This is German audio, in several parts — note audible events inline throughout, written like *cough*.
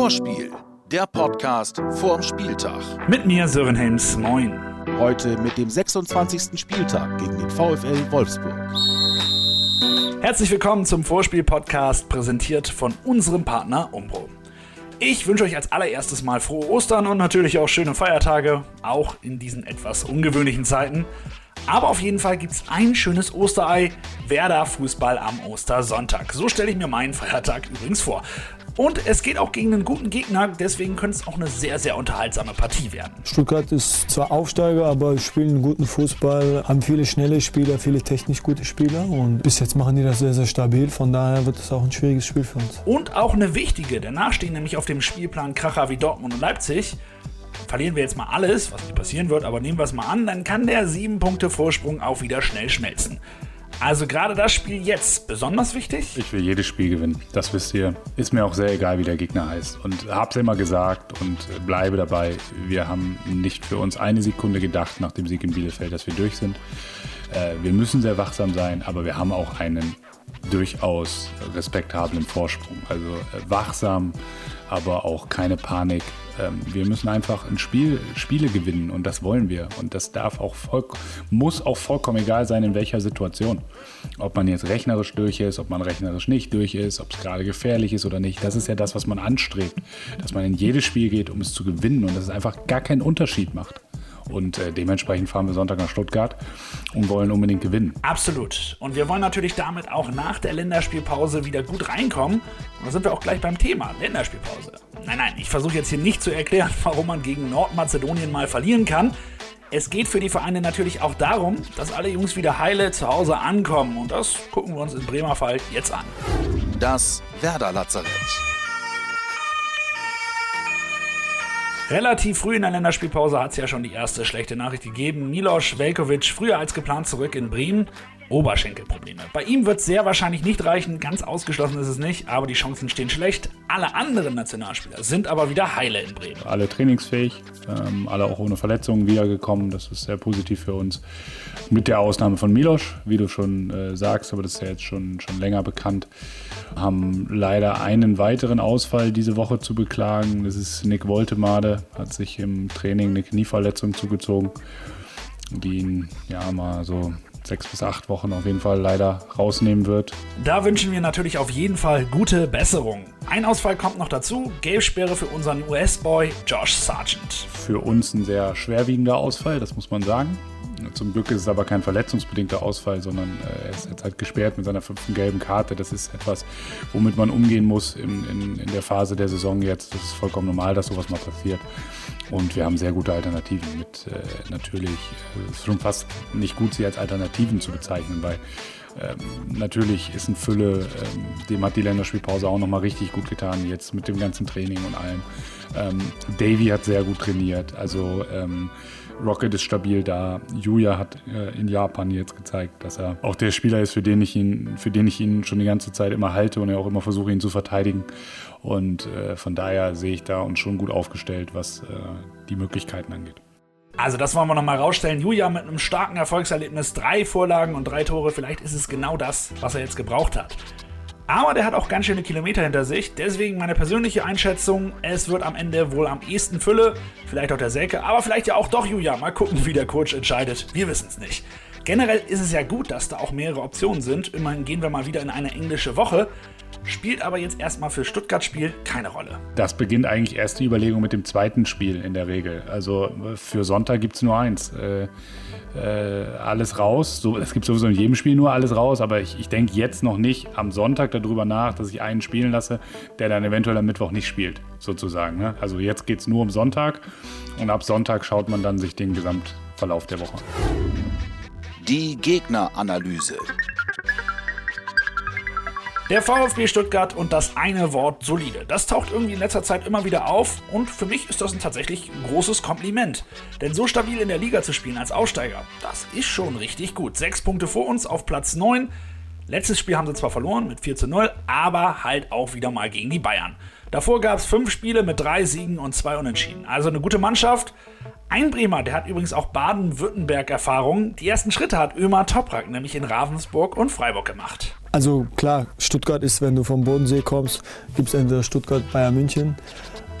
Vorspiel, der Podcast vorm Spieltag. Mit mir Sören Helms, moin. Heute mit dem 26. Spieltag gegen den VfL Wolfsburg. Herzlich willkommen zum Vorspiel-Podcast, präsentiert von unserem Partner Umbro. Ich wünsche euch als allererstes mal frohe Ostern und natürlich auch schöne Feiertage, auch in diesen etwas ungewöhnlichen Zeiten. Aber auf jeden Fall gibt es ein schönes Osterei, Werder Fußball am Ostersonntag. So stelle ich mir meinen Feiertag übrigens vor. Und es geht auch gegen einen guten Gegner, deswegen könnte es auch eine sehr, sehr unterhaltsame Partie werden. Stuttgart ist zwar Aufsteiger, aber spielen einen guten Fußball, haben viele schnelle Spieler, viele technisch gute Spieler und bis jetzt machen die das sehr, sehr stabil. Von daher wird es auch ein schwieriges Spiel für uns. Und auch eine wichtige, danach stehen nämlich auf dem Spielplan Kracher wie Dortmund und Leipzig. Verlieren wir jetzt mal alles, was nicht passieren wird, aber nehmen wir es mal an, dann kann der 7 Punkte Vorsprung auch wieder schnell schmelzen. Also gerade das Spiel jetzt besonders wichtig? Ich will jedes Spiel gewinnen. Das wisst ihr. Ist mir auch sehr egal, wie der Gegner heißt. Und hab's immer gesagt und bleibe dabei. Wir haben nicht für uns eine Sekunde gedacht nach dem Sieg in Bielefeld, dass wir durch sind. Äh, wir müssen sehr wachsam sein, aber wir haben auch einen durchaus respektablen Vorsprung. Also äh, wachsam, aber auch keine Panik. Ähm, wir müssen einfach ein Spiel, Spiele gewinnen und das wollen wir. Und das darf auch voll, muss auch vollkommen egal sein, in welcher Situation. Ob man jetzt rechnerisch durch ist, ob man rechnerisch nicht durch ist, ob es gerade gefährlich ist oder nicht. Das ist ja das, was man anstrebt. Dass man in jedes Spiel geht, um es zu gewinnen und dass es einfach gar keinen Unterschied macht. Und äh, dementsprechend fahren wir Sonntag nach Stuttgart und wollen unbedingt gewinnen. Absolut. Und wir wollen natürlich damit auch nach der Länderspielpause wieder gut reinkommen. Und da sind wir auch gleich beim Thema Länderspielpause. Nein, nein, ich versuche jetzt hier nicht zu erklären, *laughs* warum man gegen Nordmazedonien mal verlieren kann. Es geht für die Vereine natürlich auch darum, dass alle Jungs wieder heile zu Hause ankommen. Und das gucken wir uns in Bremerfall jetzt an. Das Werder Relativ früh in der Länderspielpause hat es ja schon die erste schlechte Nachricht gegeben. Milos Velkovic früher als geplant zurück in Bremen. Oberschenkelprobleme. Bei ihm wird es sehr wahrscheinlich nicht reichen, ganz ausgeschlossen ist es nicht, aber die Chancen stehen schlecht. Alle anderen Nationalspieler sind aber wieder heile in Bremen. Alle trainingsfähig, ähm, alle auch ohne Verletzungen wiedergekommen, das ist sehr positiv für uns. Mit der Ausnahme von Milos, wie du schon äh, sagst, aber das ist ja jetzt schon, schon länger bekannt, haben leider einen weiteren Ausfall diese Woche zu beklagen. Das ist Nick Woltemade, hat sich im Training eine Knieverletzung zugezogen, die ihn ja mal so sechs bis acht Wochen auf jeden Fall leider rausnehmen wird. Da wünschen wir natürlich auf jeden Fall gute Besserung. Ein Ausfall kommt noch dazu, Gelbsperre für unseren US-Boy Josh Sargent. Für uns ein sehr schwerwiegender Ausfall, das muss man sagen. Zum Glück ist es aber kein verletzungsbedingter Ausfall, sondern äh, er ist jetzt halt gesperrt mit seiner fünften gelben Karte. Das ist etwas, womit man umgehen muss in, in, in der Phase der Saison jetzt. Das ist vollkommen normal, dass sowas mal passiert. Und wir haben sehr gute Alternativen mit äh, natürlich, äh, es ist schon fast nicht gut, sie als Alternativen zu bezeichnen, weil ähm, natürlich ist ein Fülle, ähm, dem hat die Länderspielpause auch nochmal richtig gut getan, jetzt mit dem ganzen Training und allem. Ähm, Davy hat sehr gut trainiert, also ähm, Rocket ist stabil da. Yuya hat äh, in Japan jetzt gezeigt, dass er auch der Spieler ist, für den ich ihn, für den ich ihn schon die ganze Zeit immer halte und er auch immer versuche, ihn zu verteidigen. Und äh, von daher sehe ich da uns schon gut aufgestellt, was äh, die Möglichkeiten angeht. Also das wollen wir nochmal rausstellen. Julia mit einem starken Erfolgserlebnis, drei Vorlagen und drei Tore. Vielleicht ist es genau das, was er jetzt gebraucht hat. Aber der hat auch ganz schöne Kilometer hinter sich. Deswegen meine persönliche Einschätzung, es wird am Ende wohl am ehesten Fülle. Vielleicht auch der Selke, aber vielleicht ja auch doch Julia. Mal gucken, wie der Coach entscheidet. Wir wissen es nicht. Generell ist es ja gut, dass da auch mehrere Optionen sind. Immerhin gehen wir mal wieder in eine englische Woche. Spielt aber jetzt erstmal für Stuttgart-Spiel keine Rolle. Das beginnt eigentlich erst die Überlegung mit dem zweiten Spiel in der Regel. Also für Sonntag gibt es nur eins. Äh, äh, alles raus. So, es gibt sowieso in jedem Spiel nur alles raus, aber ich, ich denke jetzt noch nicht am Sonntag darüber nach, dass ich einen spielen lasse, der dann eventuell am Mittwoch nicht spielt, sozusagen. Ne? Also jetzt geht es nur um Sonntag und ab Sonntag schaut man dann sich den Gesamtverlauf der Woche an. Die Gegneranalyse. Der VfB Stuttgart und das eine Wort solide. Das taucht irgendwie in letzter Zeit immer wieder auf und für mich ist das ein tatsächlich großes Kompliment. Denn so stabil in der Liga zu spielen als Aussteiger, das ist schon richtig gut. Sechs Punkte vor uns auf Platz 9. Letztes Spiel haben sie zwar verloren mit 4 zu 0, aber halt auch wieder mal gegen die Bayern. Davor gab es fünf Spiele mit drei Siegen und zwei Unentschieden. Also eine gute Mannschaft. Ein Bremer, der hat übrigens auch Baden-Württemberg-Erfahrung. Die ersten Schritte hat Ömer Toprak nämlich in Ravensburg und Freiburg gemacht. Also klar, Stuttgart ist, wenn du vom Bodensee kommst, gibt es entweder Stuttgart, Bayern München.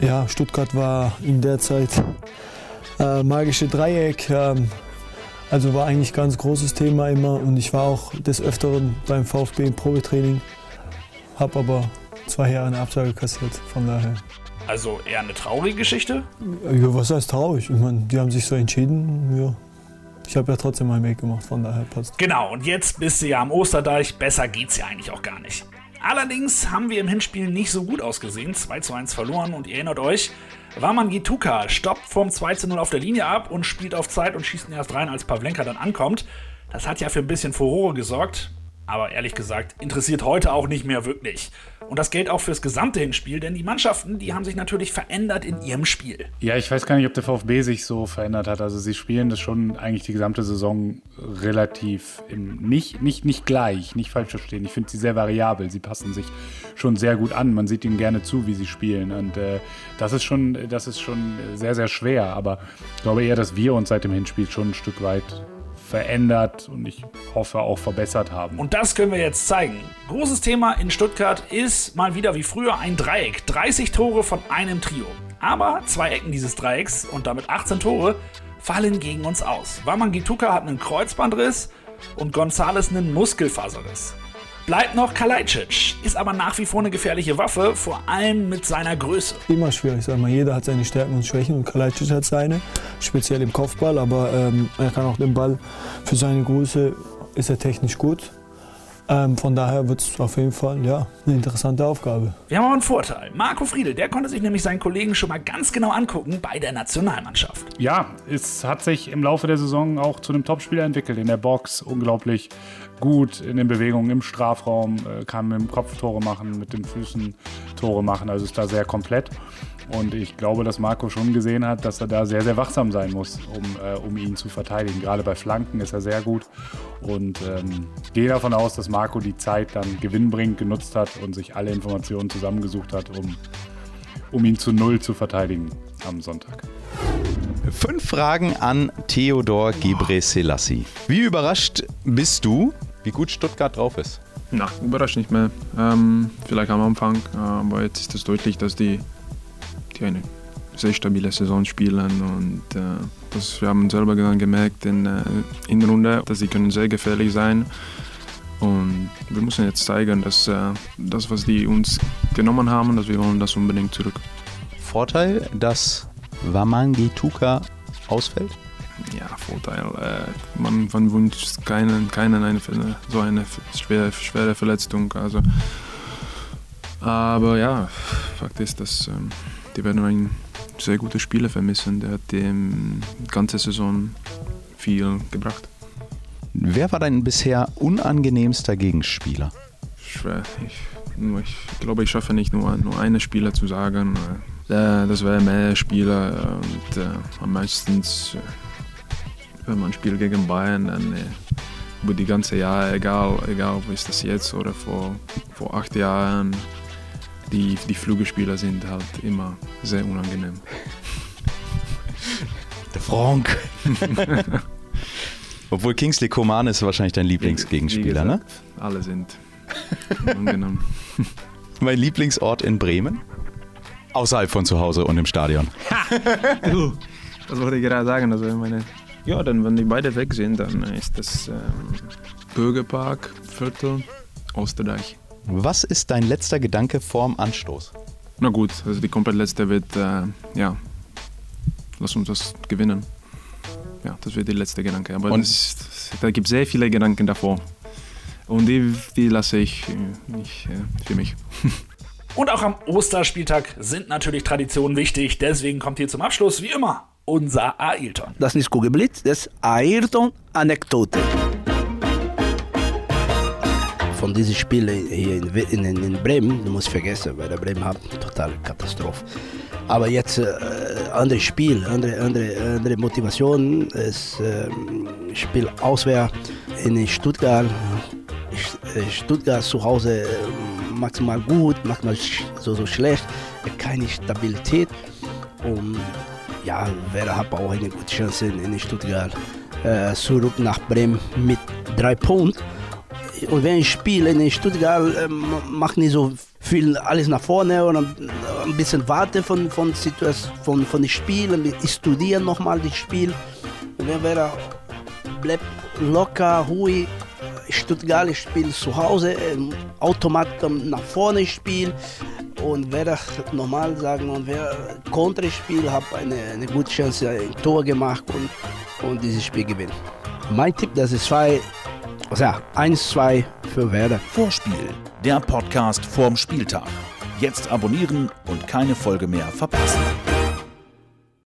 Ja, Stuttgart war in der Zeit äh, magische Dreieck. Ähm, also war eigentlich ganz großes Thema immer und ich war auch des Öfteren beim VfB im Probetraining, habe aber zwei Jahre eine Absage kassiert, von daher. Also eher eine traurige Geschichte? Ja, was heißt traurig? Ich meine, die haben sich so entschieden, ja. Ich habe ja trotzdem meinen Weg gemacht, von daher passt. Genau, und jetzt bist du ja am Osterdeich, besser geht's ja eigentlich auch gar nicht. Allerdings haben wir im Hinspiel nicht so gut ausgesehen, 2 zu 1 verloren und ihr erinnert euch, Waman Gituka stoppt vom 2 zu 0 auf der Linie ab und spielt auf Zeit und schießt ihn erst rein, als Pavlenka dann ankommt. Das hat ja für ein bisschen Furore gesorgt aber ehrlich gesagt interessiert heute auch nicht mehr wirklich. Und das gilt auch fürs gesamte Hinspiel, denn die Mannschaften, die haben sich natürlich verändert in ihrem Spiel. Ja, ich weiß gar nicht, ob der VfB sich so verändert hat. Also sie spielen das schon eigentlich die gesamte Saison relativ im, nicht, nicht, nicht gleich, nicht falsch verstehen. Ich finde sie sehr variabel. Sie passen sich schon sehr gut an. Man sieht ihnen gerne zu, wie sie spielen. Und äh, das ist schon, das ist schon sehr, sehr schwer. Aber ich glaube eher, dass wir uns seit dem Hinspiel schon ein Stück weit verändert und ich hoffe auch verbessert haben. Und das können wir jetzt zeigen. Großes Thema in Stuttgart ist mal wieder wie früher ein Dreieck. 30 Tore von einem Trio. Aber zwei Ecken dieses Dreiecks und damit 18 Tore fallen gegen uns aus. Wamangituka hat einen Kreuzbandriss und Gonzales einen Muskelfaserriss. Bleibt noch Kalajdzic, ist aber nach wie vor eine gefährliche Waffe, vor allem mit seiner Größe. Immer schwierig, sag mal. Jeder hat seine Stärken und Schwächen und Kalajdzic hat seine, speziell im Kopfball, aber ähm, er kann auch den Ball für seine Größe ist er technisch gut. Ähm, von daher wird es auf jeden Fall ja, eine interessante Aufgabe. Wir haben auch einen Vorteil. Marco Friedel, der konnte sich nämlich seinen Kollegen schon mal ganz genau angucken bei der Nationalmannschaft. Ja, es hat sich im Laufe der Saison auch zu einem Topspieler entwickelt. In der Box unglaublich gut, in den Bewegungen im Strafraum, äh, kann mit dem Kopf Tore machen, mit den Füßen Tore machen. Also ist da sehr komplett. Und ich glaube, dass Marco schon gesehen hat, dass er da sehr, sehr wachsam sein muss, um, äh, um ihn zu verteidigen. Gerade bei Flanken ist er sehr gut. Und ähm, gehe davon aus, dass Marco die Zeit dann gewinnbringend genutzt hat und sich alle Informationen zusammengesucht hat, um, um ihn zu Null zu verteidigen am Sonntag. Fünf Fragen an Theodor Gebre Selassie. Wie überrascht bist du, wie gut Stuttgart drauf ist? Na, überrascht nicht mehr. Ähm, vielleicht am Anfang, aber jetzt ist es deutlich, dass die die eine sehr stabile Saison spielen und äh, das, wir haben selber dann gemerkt in der äh, Runde, dass sie können sehr gefährlich sein und wir müssen jetzt zeigen, dass äh, das, was die uns genommen haben, dass wir wollen das unbedingt zurück. Vorteil, dass Wamangituka ausfällt? Ja, Vorteil. Äh, man, man wünscht keinen, keinen eine, so eine schwere, schwere Verletzung. Also, aber ja, Fakt ist, dass ähm, die werden einen sehr guten Spieler vermissen. Der hat die ganze Saison viel gebracht. Wer war dein bisher unangenehmster Gegenspieler? Schwer. Ich, ich glaube, ich schaffe nicht nur, nur einen Spieler zu sagen. Äh, das wäre mehr Spieler und äh, am meisten, wenn man spielt gegen Bayern, dann äh, über die ganze Jahre, egal, egal ob es das jetzt oder vor, vor acht Jahren, die, die Flügelspieler sind halt immer sehr unangenehm. *laughs* Der Frank. *laughs* Obwohl Kingsley Coman ist wahrscheinlich dein Lieblingsgegenspieler, ne? Alle sind *laughs* unangenehm. mein Lieblingsort in Bremen? Außerhalb von zu Hause und im Stadion. das wollte ich gerade sagen. Also meine, ja, dann, wenn die beide weg sind, dann ist das ähm, Bürgerpark, Viertel, Osterdeich. Was ist dein letzter Gedanke vorm Anstoß? Na gut, also die komplett letzte wird, äh, ja, lass uns das gewinnen. Ja, das wird der letzte Gedanke. Aber das, da gibt es sehr viele Gedanken davor. Und die, die lasse ich, ich äh, für mich. *laughs* Und auch am Osterspieltag sind natürlich Traditionen wichtig. Deswegen kommt hier zum Abschluss, wie immer, unser Ailton. Das ist Kugelblitz, das Ailton-Anekdote von diesen Spielen hier in, in, in, Bremen, du musst vergessen, weil der Bremen hat total Katastrophe. Aber jetzt äh, anderes Spiel, andere, andere, andere Motivation. Es äh, Spiel auswärts in Stuttgart. Äh, Stuttgart zu Hause äh, maximal gut, maximal so, so schlecht, keine Stabilität. Und ja, wäre hat auch eine gute Chance in, Stuttgart. Äh, zurück nach Bremen mit drei Punkten und wenn ich spiele in Stuttgart, ähm, mache nicht so viel alles nach vorne und ein, ein bisschen warte von von Situation, von von dem Spiel, ich studiere nochmal das Spiel. Und wenn wir bleibt locker, ruhig. Stuttgart ich spiele zu Hause, ähm, automatisch nach vorne spielen und werde normal sagen, und wer Konter spielt, habe eine, eine gute Chance, ein Tor gemacht und, und dieses Spiel gewinnen. Mein Tipp, das ist zwei, also ja, 1-2 für Werder. Vorspiel, der Podcast vorm Spieltag. Jetzt abonnieren und keine Folge mehr verpassen.